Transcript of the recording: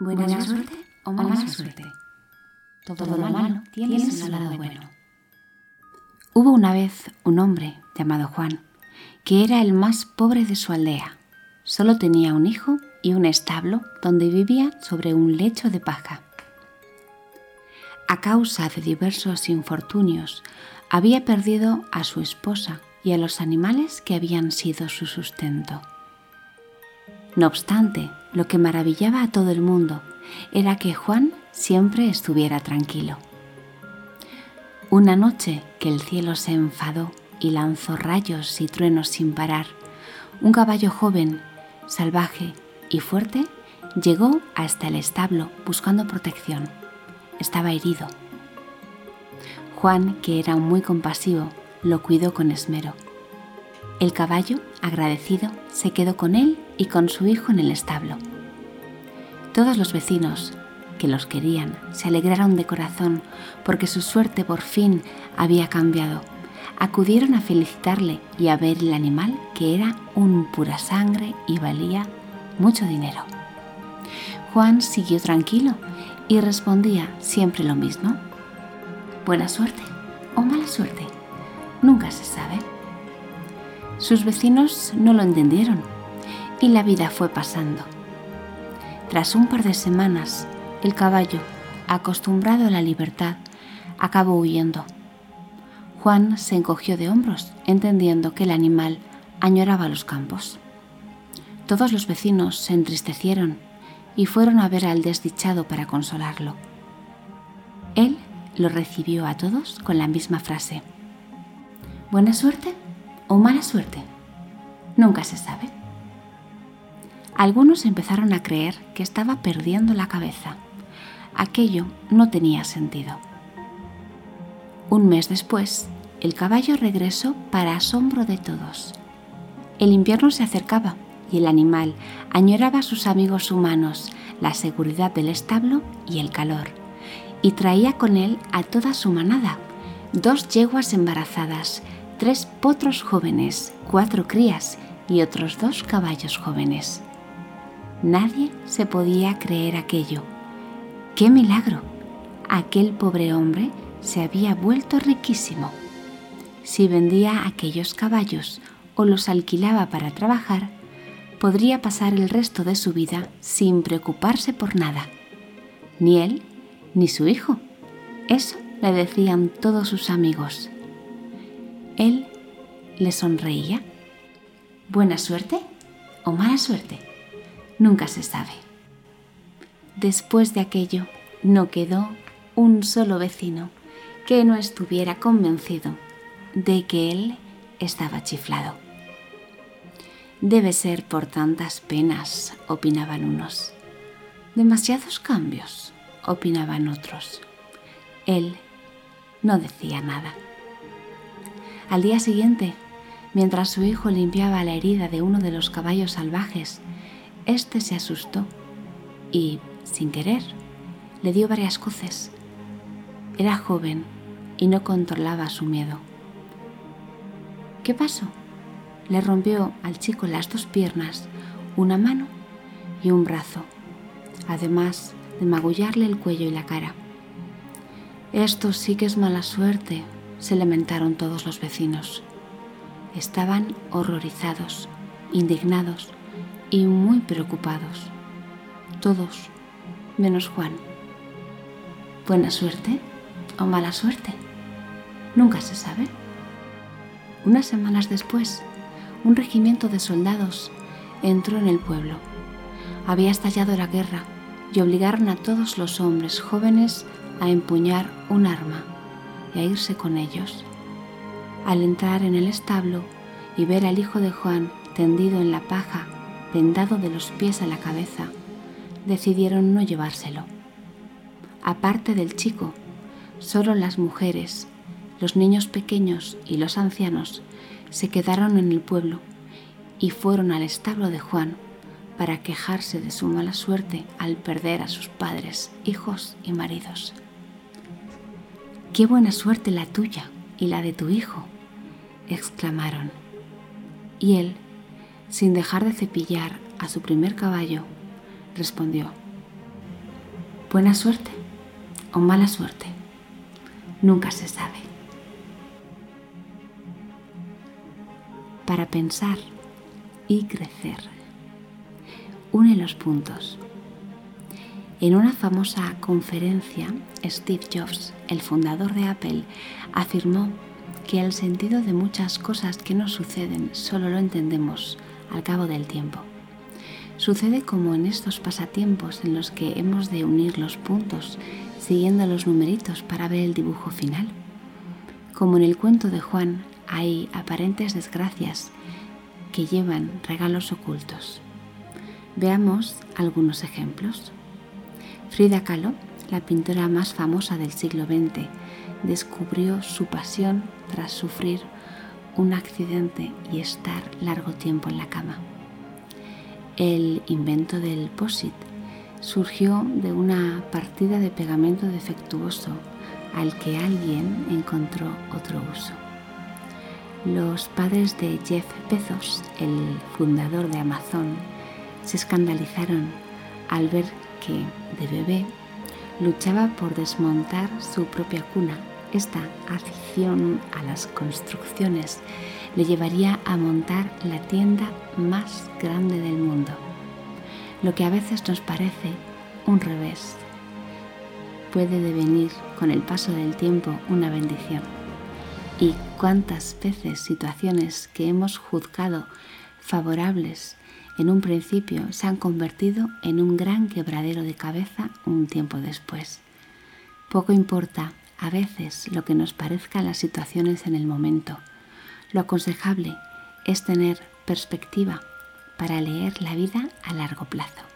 Buena, suerte o mala, suerte. Todo, lo malo tiene su lado bueno. Hubo una vez un hombre llamado Juan, que era el más pobre de su aldea. Solo tenía un hijo y un establo donde vivía sobre un lecho de paja. A causa de diversos infortunios, había perdido a su esposa y a los animales que habían sido su sustento. No obstante, lo que maravillaba a todo el mundo era que Juan siempre estuviera tranquilo. Una noche que el cielo se enfadó y lanzó rayos y truenos sin parar, un caballo joven, salvaje y fuerte llegó hasta el establo buscando protección. Estaba herido. Juan, que era muy compasivo, lo cuidó con esmero. El caballo, agradecido, se quedó con él y con su hijo en el establo. Todos los vecinos, que los querían, se alegraron de corazón porque su suerte por fin había cambiado. Acudieron a felicitarle y a ver el animal que era un pura sangre y valía mucho dinero. Juan siguió tranquilo y respondía siempre lo mismo. Buena suerte o mala suerte, nunca se sabe. Sus vecinos no lo entendieron y la vida fue pasando. Tras un par de semanas, el caballo, acostumbrado a la libertad, acabó huyendo. Juan se encogió de hombros, entendiendo que el animal añoraba los campos. Todos los vecinos se entristecieron y fueron a ver al desdichado para consolarlo. Él lo recibió a todos con la misma frase. ¿Buena suerte o mala suerte? Nunca se sabe. Algunos empezaron a creer que estaba perdiendo la cabeza. Aquello no tenía sentido. Un mes después, el caballo regresó para asombro de todos. El invierno se acercaba y el animal añoraba a sus amigos humanos, la seguridad del establo y el calor, y traía con él a toda su manada, dos yeguas embarazadas, tres potros jóvenes, cuatro crías y otros dos caballos jóvenes. Nadie se podía creer aquello. ¡Qué milagro! Aquel pobre hombre se había vuelto riquísimo. Si vendía aquellos caballos o los alquilaba para trabajar, podría pasar el resto de su vida sin preocuparse por nada. Ni él ni su hijo. Eso le decían todos sus amigos. Él le sonreía. ¿Buena suerte o mala suerte? Nunca se sabe. Después de aquello, no quedó un solo vecino que no estuviera convencido de que él estaba chiflado. Debe ser por tantas penas, opinaban unos. Demasiados cambios, opinaban otros. Él no decía nada. Al día siguiente, mientras su hijo limpiaba la herida de uno de los caballos salvajes este se asustó y, sin querer, le dio varias coces. Era joven y no controlaba su miedo. ¿Qué pasó? Le rompió al chico las dos piernas, una mano y un brazo, además de magullarle el cuello y la cara. Esto sí que es mala suerte, se lamentaron todos los vecinos. Estaban horrorizados, indignados y muy preocupados. Todos, menos Juan. ¿Buena suerte o mala suerte? Nunca se sabe. Unas semanas después, un regimiento de soldados entró en el pueblo. Había estallado la guerra y obligaron a todos los hombres jóvenes a empuñar un arma y a irse con ellos. Al entrar en el establo y ver al hijo de Juan tendido en la paja vendado de los pies a la cabeza, decidieron no llevárselo. Aparte del chico, solo las mujeres, los niños pequeños y los ancianos se quedaron en el pueblo y fueron al establo de Juan para quejarse de su mala suerte al perder a sus padres, hijos y maridos. Qué buena suerte la tuya y la de tu hijo, exclamaron. Y él sin dejar de cepillar a su primer caballo, respondió, Buena suerte o mala suerte, nunca se sabe. Para pensar y crecer, une los puntos. En una famosa conferencia, Steve Jobs, el fundador de Apple, afirmó que el sentido de muchas cosas que nos suceden solo lo entendemos al cabo del tiempo. Sucede como en estos pasatiempos en los que hemos de unir los puntos siguiendo los numeritos para ver el dibujo final. Como en el cuento de Juan hay aparentes desgracias que llevan regalos ocultos. Veamos algunos ejemplos. Frida Kahlo, la pintora más famosa del siglo XX, descubrió su pasión tras sufrir un accidente y estar largo tiempo en la cama. El invento del POSIT surgió de una partida de pegamento defectuoso al que alguien encontró otro uso. Los padres de Jeff Bezos, el fundador de Amazon, se escandalizaron al ver que, de bebé, luchaba por desmontar su propia cuna esta afición a las construcciones le llevaría a montar la tienda más grande del mundo. Lo que a veces nos parece un revés puede devenir con el paso del tiempo una bendición. Y cuántas veces situaciones que hemos juzgado favorables en un principio se han convertido en un gran quebradero de cabeza un tiempo después. Poco importa a veces lo que nos parezcan las situaciones en el momento. Lo aconsejable es tener perspectiva para leer la vida a largo plazo.